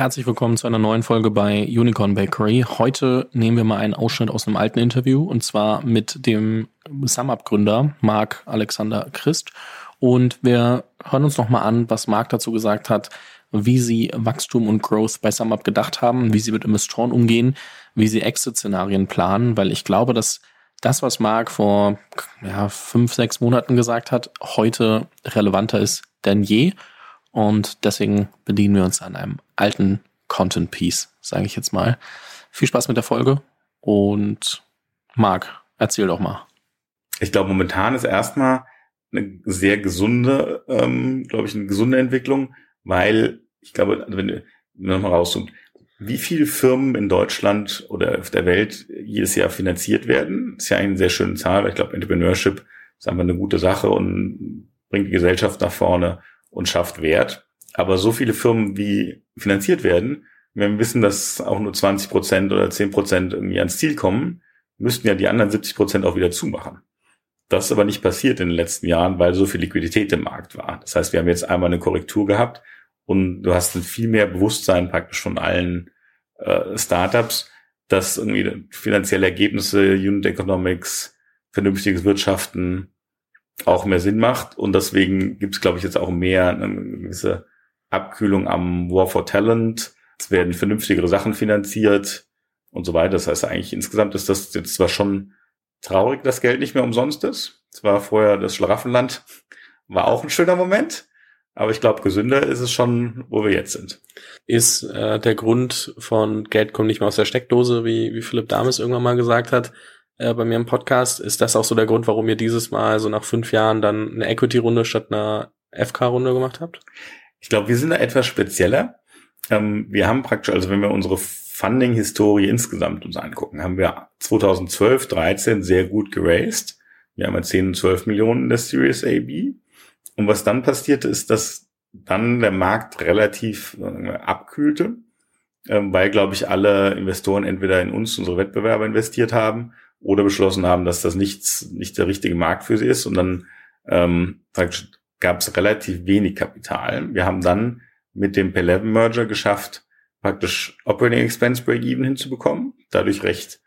Herzlich willkommen zu einer neuen Folge bei Unicorn Bakery. Heute nehmen wir mal einen Ausschnitt aus einem alten Interview und zwar mit dem SumUp-Gründer Marc Alexander Christ. Und wir hören uns nochmal an, was Marc dazu gesagt hat, wie sie Wachstum und Growth bei SumUp gedacht haben, wie sie mit Investoren umgehen, wie sie Exit-Szenarien planen, weil ich glaube, dass das, was Marc vor ja, fünf, sechs Monaten gesagt hat, heute relevanter ist denn je. Und deswegen bedienen wir uns an einem alten Content Piece, sage ich jetzt mal. Viel Spaß mit der Folge und Marc, erzähl doch mal. Ich glaube, momentan ist erstmal eine sehr gesunde, ähm, glaube ich, eine gesunde Entwicklung, weil ich glaube, wenn du nochmal rauszoomt, wie viele Firmen in Deutschland oder auf der Welt jedes Jahr finanziert werden, ist ja eine sehr schöne Zahl, weil ich glaube, Entrepreneurship ist einfach eine gute Sache und bringt die Gesellschaft nach vorne und schafft Wert. Aber so viele Firmen, wie finanziert werden, wenn wir wissen, dass auch nur 20 Prozent oder 10 Prozent irgendwie ans Ziel kommen, müssten ja die anderen 70 Prozent auch wieder zumachen. Das ist aber nicht passiert in den letzten Jahren, weil so viel Liquidität im Markt war. Das heißt, wir haben jetzt einmal eine Korrektur gehabt und du hast viel mehr Bewusstsein praktisch von allen äh, Startups, dass irgendwie finanzielle Ergebnisse, Unit Economics, vernünftiges Wirtschaften auch mehr Sinn macht. Und deswegen gibt es, glaube ich, jetzt auch mehr eine gewisse Abkühlung am War for Talent. Es werden vernünftigere Sachen finanziert und so weiter. Das heißt eigentlich insgesamt ist das jetzt zwar schon traurig, dass Geld nicht mehr umsonst ist. Es war vorher das Schlaraffenland, war auch ein schöner Moment. Aber ich glaube, gesünder ist es schon, wo wir jetzt sind. Ist äh, der Grund von Geld kommt nicht mehr aus der Steckdose, wie, wie Philipp Dames irgendwann mal gesagt hat, äh, bei mir im Podcast. Ist das auch so der Grund, warum ihr dieses Mal so nach fünf Jahren dann eine Equity-Runde statt einer FK-Runde gemacht habt? Ich glaube, wir sind da etwas spezieller. Ähm, wir haben praktisch, also wenn wir unsere Funding-Historie insgesamt uns angucken, haben wir 2012, 13 sehr gut geraced. Wir haben ja 10 und 12 Millionen in der Series AB. Und was dann passierte, ist, dass dann der Markt relativ äh, abkühlte, äh, weil, glaube ich, alle Investoren entweder in uns, unsere Wettbewerber investiert haben oder beschlossen haben, dass das nichts, nicht der richtige Markt für sie ist. Und dann ähm, gab es relativ wenig Kapital. Wir haben dann mit dem P11-Merger geschafft, praktisch Operating Expense Break-Even hinzubekommen, dadurch recht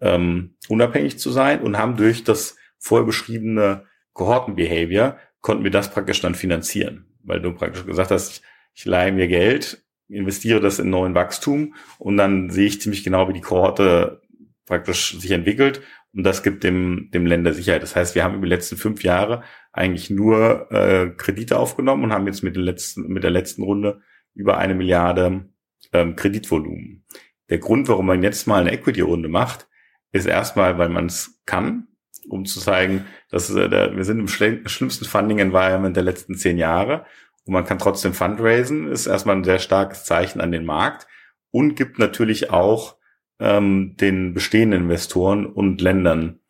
ähm, unabhängig zu sein und haben durch das vorher beschriebene Kohortenbehavior konnten wir das praktisch dann finanzieren, weil du praktisch gesagt hast, ich leihe mir Geld, investiere das in neuen Wachstum und dann sehe ich ziemlich genau, wie die Kohorte praktisch sich entwickelt und das gibt dem, dem Länder Sicherheit. Das heißt, wir haben über die letzten fünf Jahre eigentlich nur äh, Kredite aufgenommen und haben jetzt mit, den letzten, mit der letzten Runde über eine Milliarde ähm, Kreditvolumen. Der Grund, warum man jetzt mal eine Equity-Runde macht, ist erstmal, weil man es kann, um zu zeigen, dass äh, der, wir sind im schlimmsten Funding-Environment der letzten zehn Jahre und man kann trotzdem fundraisen, ist erstmal ein sehr starkes Zeichen an den Markt und gibt natürlich auch ähm, den bestehenden Investoren und Ländern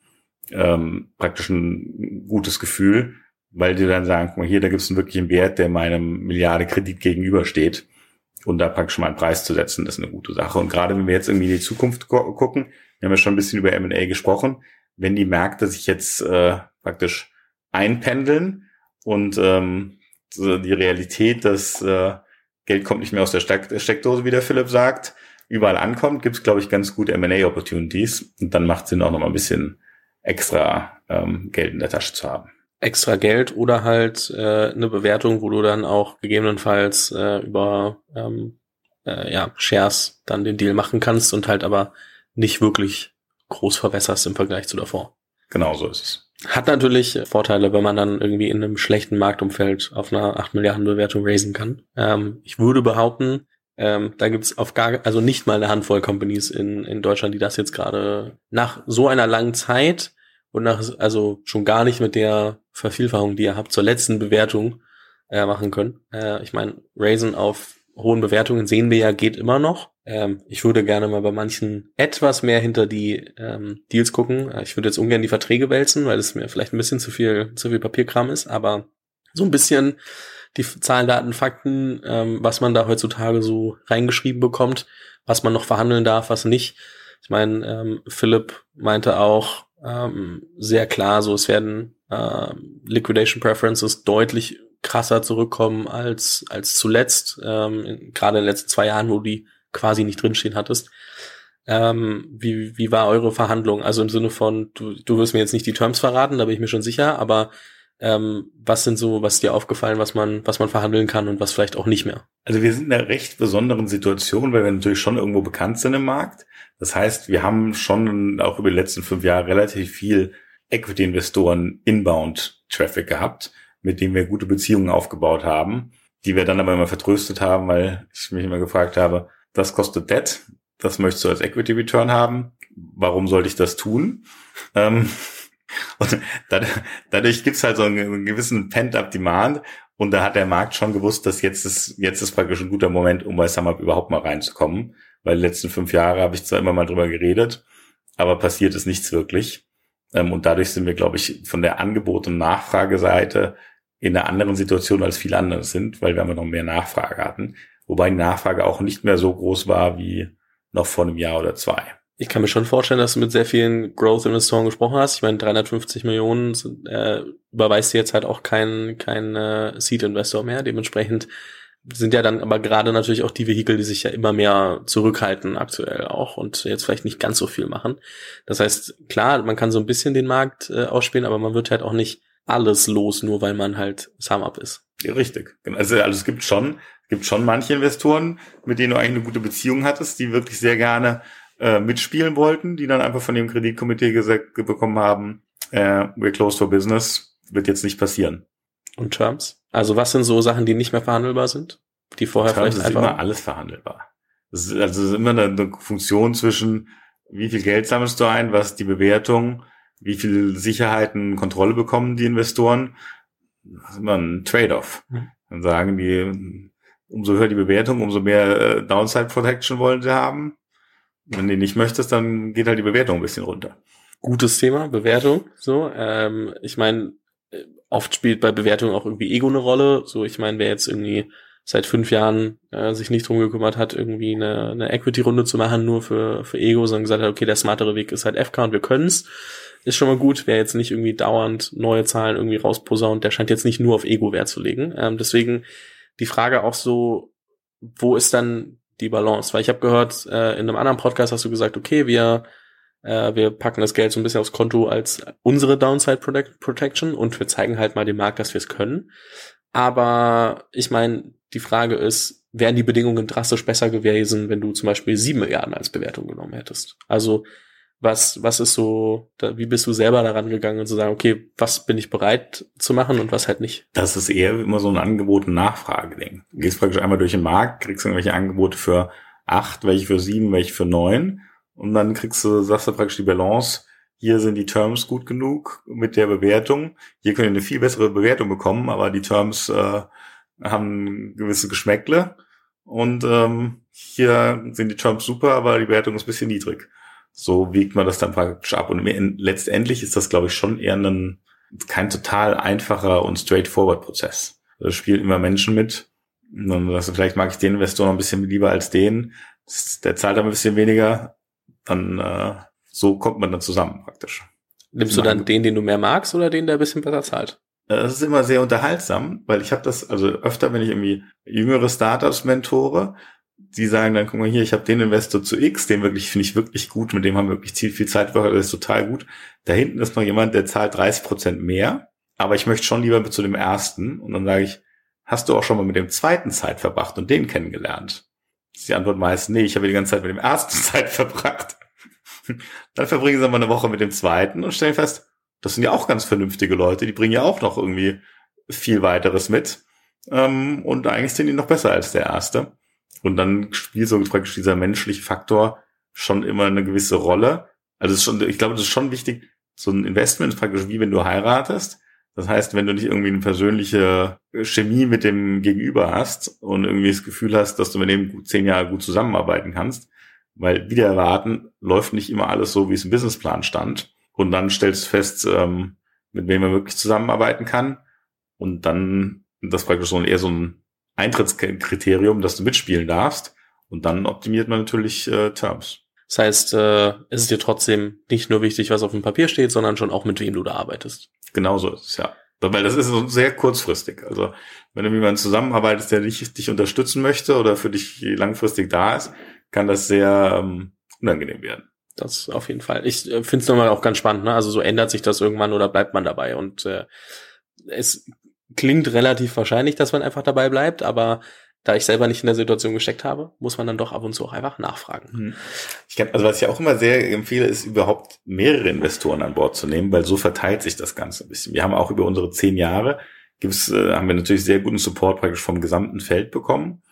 ähm, praktisch ein gutes Gefühl, weil die dann sagen, guck mal hier, da gibt es einen wirklichen Wert, der meinem Milliarde Kredit gegenübersteht. Und da praktisch mal einen Preis zu setzen, das ist eine gute Sache. Und gerade wenn wir jetzt irgendwie in die Zukunft gucken, wir haben ja schon ein bisschen über M&A gesprochen, wenn die Märkte sich jetzt äh, praktisch einpendeln und ähm, die Realität, dass äh, Geld kommt nicht mehr aus der Steckdose, wie der Philipp sagt, überall ankommt, gibt es, glaube ich, ganz gute M&A-Opportunities. Und dann macht Sinn, auch noch mal ein bisschen extra ähm, Geld in der Tasche zu haben. Extra Geld oder halt äh, eine Bewertung, wo du dann auch gegebenenfalls äh, über ähm, äh, ja, Shares dann den Deal machen kannst und halt aber nicht wirklich groß verwässerst im Vergleich zu davor. Genau so ist es. Hat natürlich Vorteile, wenn man dann irgendwie in einem schlechten Marktumfeld auf einer 8 Milliarden Bewertung raisen kann. Ähm, ich würde behaupten, ähm, da gibt's auf gar, also nicht mal eine Handvoll Companies in, in Deutschland, die das jetzt gerade nach so einer langen Zeit und nach, also schon gar nicht mit der Vervielfachung, die ihr habt, zur letzten Bewertung äh, machen können. Äh, ich meine, Raisin auf hohen Bewertungen sehen wir ja, geht immer noch. Ähm, ich würde gerne mal bei manchen etwas mehr hinter die ähm, Deals gucken. Äh, ich würde jetzt ungern die Verträge wälzen, weil es mir vielleicht ein bisschen zu viel, zu viel Papierkram ist, aber so ein bisschen die Zahlen, Daten, Fakten, ähm, was man da heutzutage so reingeschrieben bekommt, was man noch verhandeln darf, was nicht. Ich meine, ähm, Philipp meinte auch ähm, sehr klar, so es werden äh, Liquidation Preferences deutlich krasser zurückkommen als, als zuletzt, ähm, gerade in den letzten zwei Jahren, wo die quasi nicht drinstehen hattest. Ähm, wie, wie war eure Verhandlung? Also im Sinne von, du, du wirst mir jetzt nicht die Terms verraten, da bin ich mir schon sicher, aber ähm, was sind so, was ist dir aufgefallen, was man, was man verhandeln kann und was vielleicht auch nicht mehr? Also wir sind in einer recht besonderen Situation, weil wir natürlich schon irgendwo bekannt sind im Markt. Das heißt, wir haben schon auch über die letzten fünf Jahre relativ viel Equity-Investoren Inbound-Traffic gehabt, mit denen wir gute Beziehungen aufgebaut haben, die wir dann aber immer vertröstet haben, weil ich mich immer gefragt habe, das kostet Debt, das möchtest du als Equity Return haben, warum sollte ich das tun? Ähm, und dadurch gibt's halt so einen gewissen Pent-up-Demand und da hat der Markt schon gewusst, dass jetzt ist, jetzt ist praktisch ein guter Moment, um bei SumUp überhaupt mal reinzukommen. Weil die letzten fünf Jahre habe ich zwar immer mal drüber geredet, aber passiert ist nichts wirklich. Ähm, und dadurch sind wir, glaube ich, von der Angebot- und Nachfrageseite in einer anderen Situation als viele andere sind, weil wir immer noch mehr Nachfrage hatten. Wobei die Nachfrage auch nicht mehr so groß war wie noch vor einem Jahr oder zwei ich kann mir schon vorstellen, dass du mit sehr vielen Growth-Investoren gesprochen hast. Ich meine, 350 Millionen äh, überweist jetzt halt auch kein, kein äh, Seed-Investor mehr. Dementsprechend sind ja dann aber gerade natürlich auch die Vehikel, die sich ja immer mehr zurückhalten aktuell auch und jetzt vielleicht nicht ganz so viel machen. Das heißt, klar, man kann so ein bisschen den Markt äh, ausspielen, aber man wird halt auch nicht alles los, nur weil man halt Sum-Up ist. Ja, richtig. Also, also es gibt schon, gibt schon manche Investoren, mit denen du eigentlich eine gute Beziehung hattest, die wirklich sehr gerne äh, mitspielen wollten, die dann einfach von dem Kreditkomitee gesagt bekommen haben, äh, we're closed for business, wird jetzt nicht passieren. Und Terms? Also was sind so Sachen, die nicht mehr verhandelbar sind? Die vorher Terms vielleicht ist einfach immer alles verhandelbar. Ist, also es ist immer eine, eine Funktion zwischen, wie viel Geld sammelst du ein, was die Bewertung, wie viel Sicherheiten, Kontrolle bekommen die Investoren. Das ist immer ein Trade-off. Mhm. Dann sagen die, umso höher die Bewertung, umso mehr äh, Downside Protection wollen sie haben. Wenn du nicht möchtest, dann geht halt die Bewertung ein bisschen runter. Gutes Thema, Bewertung. So, ähm, ich meine, oft spielt bei Bewertung auch irgendwie Ego eine Rolle. So, ich meine, wer jetzt irgendwie seit fünf Jahren äh, sich nicht drum gekümmert hat, irgendwie eine, eine Equity-Runde zu machen, nur für, für Ego, sondern gesagt hat, okay, der smartere Weg ist halt FK und wir können's, ist schon mal gut. Wer jetzt nicht irgendwie dauernd neue Zahlen irgendwie rausposaunt, der scheint jetzt nicht nur auf Ego Wert zu legen. Ähm, deswegen die Frage auch so, wo ist dann die Balance? Weil ich habe gehört, äh, in einem anderen Podcast hast du gesagt, okay, wir äh, wir packen das Geld so ein bisschen aufs Konto als unsere Downside Protection und wir zeigen halt mal dem Markt, dass wir es können. Aber ich meine, die Frage ist, wären die Bedingungen drastisch besser gewesen, wenn du zum Beispiel sieben Milliarden als Bewertung genommen hättest? Also was, was ist so, da, wie bist du selber daran gegangen zu sagen, okay, was bin ich bereit zu machen und was halt nicht? Das ist eher immer so ein Angebot- und Nachfrage-Ding. Du gehst praktisch einmal durch den Markt, kriegst irgendwelche Angebote für acht, welche für sieben, welche für neun. Und dann kriegst du, sagst du praktisch die Balance. Hier sind die Terms gut genug mit der Bewertung. Hier können wir eine viel bessere Bewertung bekommen, aber die Terms äh, haben gewisse Geschmäckle. Und ähm, hier sind die Terms super, aber die Bewertung ist bisschen niedrig so wiegt man das dann praktisch ab. Und letztendlich ist das, glaube ich, schon eher ein, kein total einfacher und straightforward Prozess. Da spielen immer Menschen mit. Und also vielleicht mag ich den Investor noch ein bisschen lieber als den. Der zahlt aber ein bisschen weniger. Dann äh, so kommt man dann zusammen praktisch. Nimmst du dann den, den du mehr magst oder den, der ein bisschen besser zahlt? Äh, das ist immer sehr unterhaltsam, weil ich habe das, also öfter, wenn ich irgendwie jüngere Startups mentore, die sagen dann, guck mal hier, ich habe den Investor zu X, den wirklich finde ich wirklich gut, mit dem haben wir wirklich viel, viel Zeit der ist total gut. Da hinten ist noch jemand, der zahlt 30 Prozent mehr, aber ich möchte schon lieber zu dem ersten. Und dann sage ich, hast du auch schon mal mit dem zweiten Zeit verbracht und den kennengelernt? Das ist die Antwort meist, nee, ich habe die ganze Zeit mit dem ersten Zeit verbracht. dann verbringen sie mal eine Woche mit dem zweiten und stellen fest, das sind ja auch ganz vernünftige Leute, die bringen ja auch noch irgendwie viel weiteres mit. Ähm, und eigentlich sind die noch besser als der erste. Und dann spielt so praktisch dieser menschliche Faktor schon immer eine gewisse Rolle. Also ist schon, ich glaube, das ist schon wichtig. So ein Investment ist praktisch wie wenn du heiratest. Das heißt, wenn du nicht irgendwie eine persönliche Chemie mit dem Gegenüber hast und irgendwie das Gefühl hast, dass du mit dem zehn Jahre gut zusammenarbeiten kannst, weil wieder erwarten läuft nicht immer alles so, wie es im Businessplan stand. Und dann stellst du fest, ähm, mit wem man wirklich zusammenarbeiten kann. Und dann das praktisch so eher so ein Eintrittskriterium, dass du mitspielen darfst. Und dann optimiert man natürlich äh, Terms. Das heißt, äh, ist es dir trotzdem nicht nur wichtig, was auf dem Papier steht, sondern schon auch mit wem du da arbeitest. Genauso ist es, ja. Weil das ist so sehr kurzfristig. Also wenn du mit jemandem zusammenarbeitest, der dich, dich unterstützen möchte oder für dich langfristig da ist, kann das sehr ähm, unangenehm werden. Das auf jeden Fall. Ich äh, finde es nochmal auch ganz spannend. Ne? Also so ändert sich das irgendwann oder bleibt man dabei. Und äh, es klingt relativ wahrscheinlich, dass man einfach dabei bleibt, aber da ich selber nicht in der Situation gesteckt habe, muss man dann doch ab und zu auch einfach nachfragen. Hm. Ich kann, also was ich auch immer sehr empfehle, ist überhaupt mehrere Investoren an Bord zu nehmen, weil so verteilt sich das Ganze ein bisschen. Wir haben auch über unsere zehn Jahre gibt's, äh, haben wir natürlich sehr guten Support praktisch vom gesamten Feld bekommen.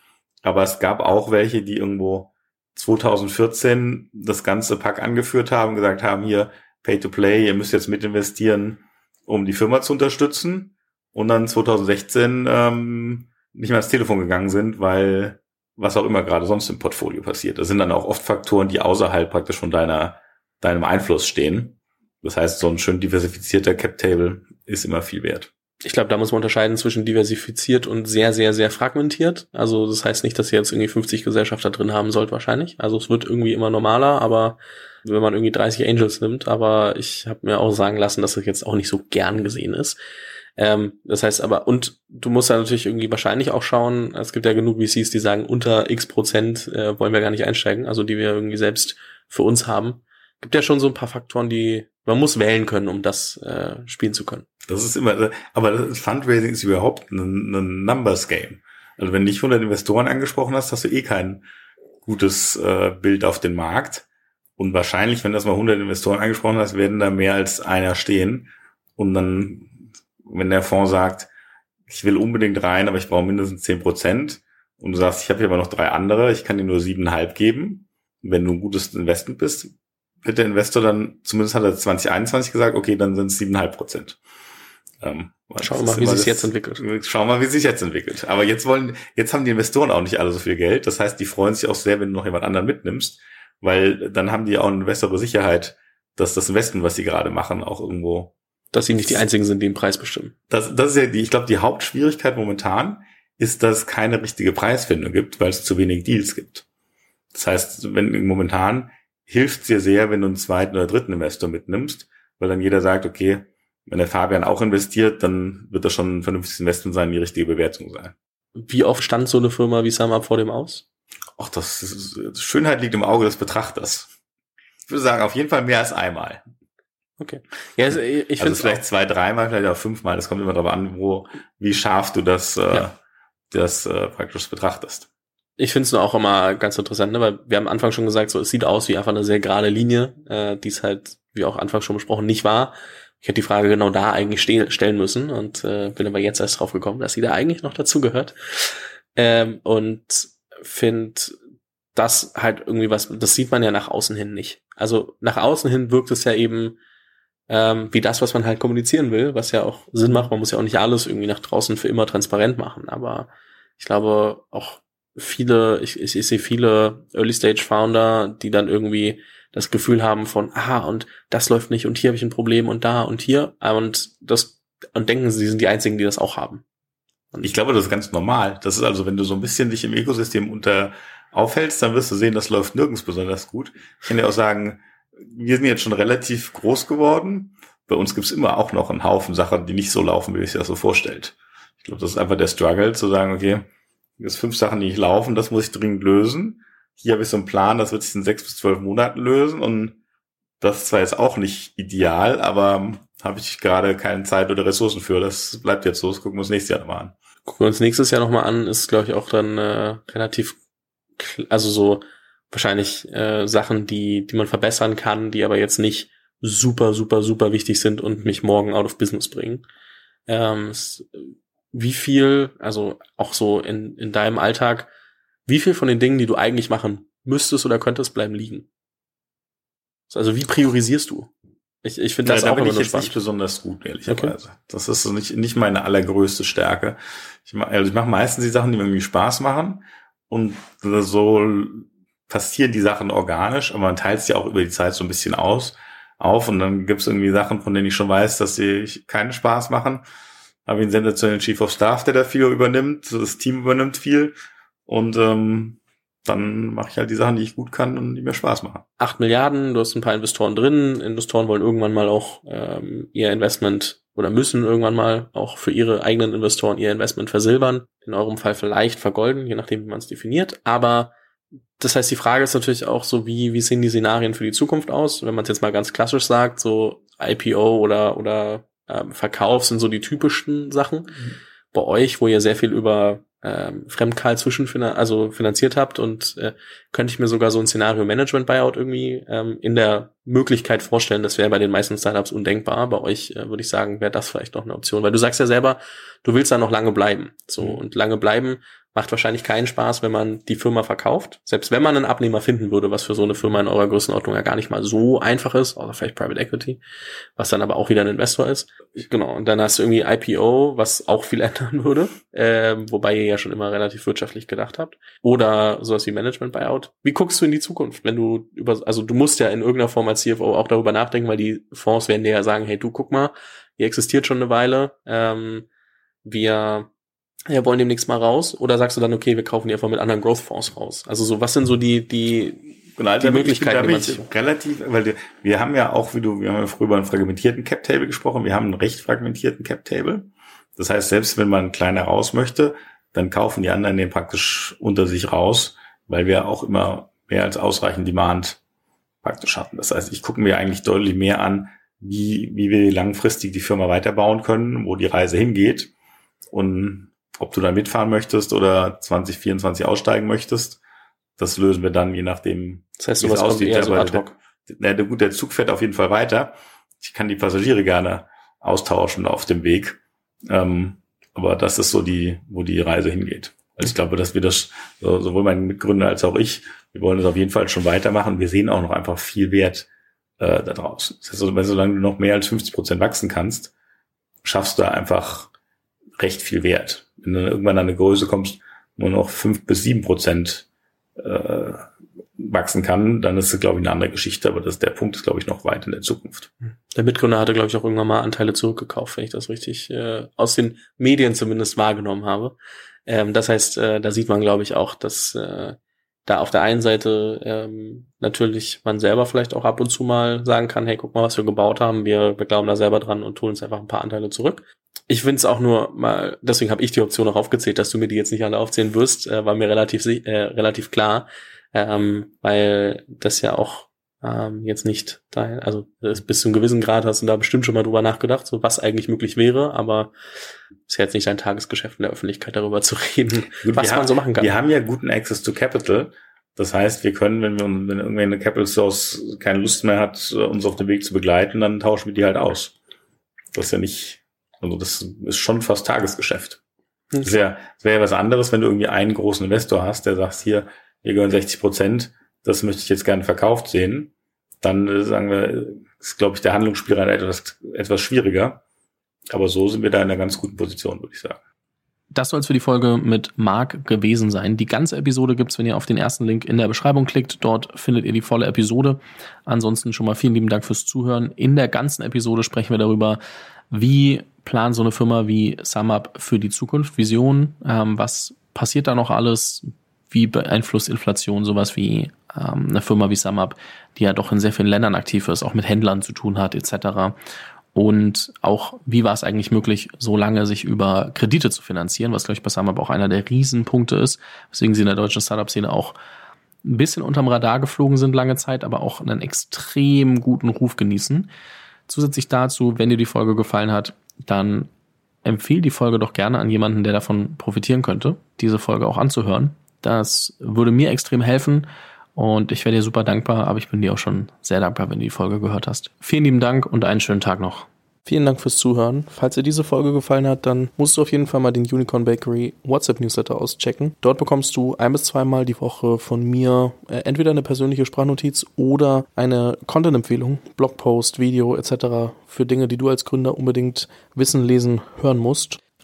Aber es gab auch welche, die irgendwo 2014 das ganze Pack angeführt haben, gesagt haben, hier, Pay to Play, ihr müsst jetzt mit investieren, um die Firma zu unterstützen. Und dann 2016 ähm, nicht mehr ans Telefon gegangen sind, weil was auch immer gerade sonst im Portfolio passiert. Das sind dann auch oft Faktoren, die außerhalb praktisch von deiner, deinem Einfluss stehen. Das heißt, so ein schön diversifizierter Cap-Table ist immer viel wert. Ich glaube, da muss man unterscheiden zwischen diversifiziert und sehr, sehr, sehr fragmentiert. Also das heißt nicht, dass ihr jetzt irgendwie 50 Gesellschafter drin haben sollt wahrscheinlich. Also es wird irgendwie immer normaler, aber wenn man irgendwie 30 Angels nimmt, aber ich habe mir auch sagen lassen, dass das jetzt auch nicht so gern gesehen ist. Ähm, das heißt aber, und du musst da natürlich irgendwie wahrscheinlich auch schauen, es gibt ja genug VCs, die sagen, unter x Prozent äh, wollen wir gar nicht einsteigen, also die wir irgendwie selbst für uns haben. Gibt ja schon so ein paar Faktoren, die man muss wählen können, um das äh, spielen zu können. Das ist immer, aber Fundraising ist überhaupt ein, ein Numbers Game. Also wenn du nicht 100 Investoren angesprochen hast, hast du eh kein gutes äh, Bild auf den Markt. Und wahrscheinlich, wenn du das mal 100 Investoren angesprochen hast, werden da mehr als einer stehen. Und dann wenn der Fonds sagt, ich will unbedingt rein, aber ich brauche mindestens zehn Prozent und du sagst, ich habe hier aber noch drei andere, ich kann dir nur siebeneinhalb geben, wenn du ein gutes Investment bist, wird der Investor dann, zumindest hat er 2021 gesagt, okay, dann sind es siebeneinhalb Prozent. Ähm, Schauen wir mal, wie sich jetzt entwickelt. Schauen wir mal, wie sich jetzt entwickelt. Aber jetzt wollen, jetzt haben die Investoren auch nicht alle so viel Geld. Das heißt, die freuen sich auch sehr, wenn du noch jemand anderen mitnimmst, weil dann haben die auch eine bessere Sicherheit, dass das Investment, was sie gerade machen, auch irgendwo dass sie nicht die einzigen sind, die den Preis bestimmen. Das, das ist ja die, ich glaube, die Hauptschwierigkeit momentan ist, dass es keine richtige Preisfindung gibt, weil es zu wenig Deals gibt. Das heißt, wenn momentan hilft es dir sehr, wenn du einen zweiten oder dritten Investor mitnimmst, weil dann jeder sagt, okay, wenn der Fabian auch investiert, dann wird das schon ein vernünftiges Investment sein, die richtige Bewertung sein. Wie oft stand so eine Firma wie SumUp vor dem aus? Ach, das ist, Schönheit liegt im Auge des Betrachters. Ich würde sagen, auf jeden Fall mehr als einmal. Okay. Ja, also ich also vielleicht zwei, dreimal, vielleicht auch fünfmal. Das kommt immer darauf an, wo, wie scharf du das, äh, ja. das äh, praktisch betrachtest. Ich finde es nur auch immer ganz interessant, ne? weil wir haben am Anfang schon gesagt, so es sieht aus wie einfach eine sehr gerade Linie, äh, die es halt, wie auch Anfang schon besprochen, nicht war. Ich hätte die Frage genau da eigentlich ste stellen müssen und äh, bin aber jetzt erst drauf gekommen, dass sie da eigentlich noch dazugehört. Ähm, und finde das halt irgendwie was, das sieht man ja nach außen hin nicht. Also nach außen hin wirkt es ja eben ähm, wie das, was man halt kommunizieren will, was ja auch Sinn macht. Man muss ja auch nicht alles irgendwie nach draußen für immer transparent machen, aber ich glaube auch viele, ich, ich, ich sehe viele Early-Stage-Founder, die dann irgendwie das Gefühl haben von, aha, und das läuft nicht und hier habe ich ein Problem und da und hier und das und denken, sie sind die einzigen, die das auch haben. Und ich glaube, das ist ganz normal. Das ist also, wenn du so ein bisschen dich im Ökosystem unter aufhältst, dann wirst du sehen, das läuft nirgends besonders gut. Ich kann dir auch sagen, wir sind jetzt schon relativ groß geworden. Bei uns gibt's immer auch noch einen Haufen Sachen, die nicht so laufen, wie ich sich das so vorstellt. Ich glaube, das ist einfach der Struggle, zu sagen, okay, sind fünf Sachen, die nicht laufen, das muss ich dringend lösen. Hier habe ich so einen Plan, das wird sich in sechs bis zwölf Monaten lösen und das ist zwar jetzt auch nicht ideal, aber habe ich gerade keine Zeit oder Ressourcen für. Das bleibt jetzt so. Das gucken wir uns nächstes Jahr nochmal an. Gucken wir uns nächstes Jahr nochmal an, ist, glaube ich, auch dann äh, relativ, also so wahrscheinlich äh, Sachen, die, die man verbessern kann, die aber jetzt nicht super, super, super wichtig sind und mich morgen out of business bringen. Ähm, wie viel, also auch so in, in deinem Alltag, wie viel von den Dingen, die du eigentlich machen müsstest oder könntest, bleiben liegen? Also wie priorisierst du? Ich, ich finde das ja, da auch bin ich jetzt spannend. nicht besonders gut, ehrlicherweise. Okay. Das ist so nicht, nicht meine allergrößte Stärke. Ich mache also ich mach meistens die Sachen, die mir irgendwie Spaß machen und so passieren die Sachen organisch, aber man teilt sie auch über die Zeit so ein bisschen aus, auf und dann gibt's irgendwie Sachen, von denen ich schon weiß, dass sie keinen Spaß machen. Habe einen sensationellen Chief of Staff, der da viel übernimmt, das Team übernimmt viel und ähm, dann mache ich halt die Sachen, die ich gut kann und die mir Spaß machen. Acht Milliarden, du hast ein paar Investoren drin. Investoren wollen irgendwann mal auch ähm, ihr Investment oder müssen irgendwann mal auch für ihre eigenen Investoren ihr Investment versilbern. In eurem Fall vielleicht vergolden, je nachdem, wie man es definiert. Aber das heißt, die Frage ist natürlich auch so, wie, wie sehen die Szenarien für die Zukunft aus? Wenn man es jetzt mal ganz klassisch sagt, so IPO oder, oder ähm, Verkauf sind so die typischen Sachen. Mhm. Bei euch, wo ihr sehr viel über ähm, Fremdkal zwischenfinan also finanziert habt und äh, könnte ich mir sogar so ein Szenario Management Buyout irgendwie ähm, in der Möglichkeit vorstellen. Das wäre bei den meisten Startups undenkbar. Bei euch äh, würde ich sagen, wäre das vielleicht noch eine Option, weil du sagst ja selber, du willst da noch lange bleiben. So mhm. und lange bleiben macht wahrscheinlich keinen Spaß, wenn man die Firma verkauft. Selbst wenn man einen Abnehmer finden würde, was für so eine Firma in eurer Größenordnung ja gar nicht mal so einfach ist, außer vielleicht Private Equity, was dann aber auch wieder ein Investor ist. Genau, und dann hast du irgendwie IPO, was auch viel ändern würde, äh, wobei ihr ja schon immer relativ wirtschaftlich gedacht habt. Oder sowas wie Management Buyout. Wie guckst du in die Zukunft, wenn du über, also du musst ja in irgendeiner Form als CFO auch darüber nachdenken, weil die Fonds werden dir ja sagen, hey, du guck mal, ihr existiert schon eine Weile, ähm, wir ja, wollen demnächst mal raus? Oder sagst du dann, okay, wir kaufen die einfach mit anderen Growth Fonds raus? Also so, was sind so die, die, genau, die Möglichkeiten, die man sich relativ, weil wir, wir haben ja auch, wie du, wir haben ja früher über einen fragmentierten Cap Table gesprochen, wir haben einen recht fragmentierten Cap Table. Das heißt, selbst wenn man kleiner raus möchte, dann kaufen die anderen den praktisch unter sich raus, weil wir auch immer mehr als ausreichend Demand praktisch hatten. Das heißt, ich gucke mir eigentlich deutlich mehr an, wie, wie wir langfristig die Firma weiterbauen können, wo die Reise hingeht. Und ob du da mitfahren möchtest oder 2024 aussteigen möchtest, das lösen wir dann, je nachdem, das heißt, wie es aussieht. Eher so ad hoc. Der, der, gut, der Zug fährt auf jeden Fall weiter. Ich kann die Passagiere gerne austauschen auf dem Weg. Ähm, aber das ist so die, wo die Reise hingeht. Also ich glaube, dass wir das, sowohl mein Mitgründer als auch ich, wir wollen das auf jeden Fall schon weitermachen. Wir sehen auch noch einfach viel Wert äh, da draußen. Das heißt, also, solange du noch mehr als 50 Prozent wachsen kannst, schaffst du einfach recht viel Wert wenn du irgendwann an eine Größe kommst, nur noch fünf bis sieben Prozent äh, wachsen kann, dann ist es, glaube ich, eine andere Geschichte, aber das, der Punkt ist, glaube ich, noch weit in der Zukunft. Der Mitgründer hatte, glaube ich, auch irgendwann mal Anteile zurückgekauft, wenn ich das richtig äh, aus den Medien zumindest wahrgenommen habe. Ähm, das heißt, äh, da sieht man, glaube ich, auch, dass äh, da auf der einen Seite ähm, natürlich man selber vielleicht auch ab und zu mal sagen kann, hey, guck mal, was wir gebaut haben, wir, wir glauben da selber dran und tun uns einfach ein paar Anteile zurück. Ich finde es auch nur mal, deswegen habe ich die Option auch aufgezählt, dass du mir die jetzt nicht alle aufzählen wirst, äh, war mir relativ äh, relativ klar, ähm, weil das ja auch ähm, jetzt nicht dahin, also bis zu einem gewissen Grad hast du da bestimmt schon mal drüber nachgedacht, so was eigentlich möglich wäre, aber ist ja jetzt nicht dein Tagesgeschäft in der Öffentlichkeit darüber zu reden, Gut, was man haben, so machen kann. Wir haben ja guten Access to Capital. Das heißt, wir können, wenn wir, wenn irgendwie eine Capital Source keine Lust mehr hat, uns auf dem Weg zu begleiten, dann tauschen wir die halt aus. Das ist ja nicht, also das ist schon fast Tagesgeschäft. Okay. Das wäre wär was anderes, wenn du irgendwie einen großen Investor hast, der sagt, hier, wir gehören 60 Prozent, das möchte ich jetzt gerne verkauft sehen. Dann äh, sagen wir, ist, glaube ich, der Handlungsspielraum etwas, etwas schwieriger. Aber so sind wir da in einer ganz guten Position, würde ich sagen. Das soll es für die Folge mit Marc gewesen sein. Die ganze Episode gibt's, wenn ihr auf den ersten Link in der Beschreibung klickt. Dort findet ihr die volle Episode. Ansonsten schon mal vielen lieben Dank fürs Zuhören. In der ganzen Episode sprechen wir darüber, wie plant so eine Firma wie SumUp für die Zukunft, Vision, ähm, was passiert da noch alles, wie beeinflusst Inflation sowas wie ähm, eine Firma wie SumUp, die ja doch in sehr vielen Ländern aktiv ist, auch mit Händlern zu tun hat, etc. Und auch, wie war es eigentlich möglich, so lange sich über Kredite zu finanzieren, was, glaube ich, bei SumUp auch einer der Riesenpunkte ist, weswegen sie in der deutschen Startup-Szene auch ein bisschen unterm Radar geflogen sind lange Zeit, aber auch einen extrem guten Ruf genießen. Zusätzlich dazu, wenn dir die Folge gefallen hat, dann empfehle die Folge doch gerne an jemanden, der davon profitieren könnte, diese Folge auch anzuhören. Das würde mir extrem helfen und ich wäre dir super dankbar, aber ich bin dir auch schon sehr dankbar, wenn du die Folge gehört hast. Vielen lieben Dank und einen schönen Tag noch. Vielen Dank fürs Zuhören. Falls dir diese Folge gefallen hat, dann musst du auf jeden Fall mal den Unicorn Bakery WhatsApp Newsletter auschecken. Dort bekommst du ein bis zweimal die Woche von mir äh, entweder eine persönliche Sprachnotiz oder eine Content-Empfehlung, Blogpost, Video etc. für Dinge, die du als Gründer unbedingt wissen, lesen, hören musst.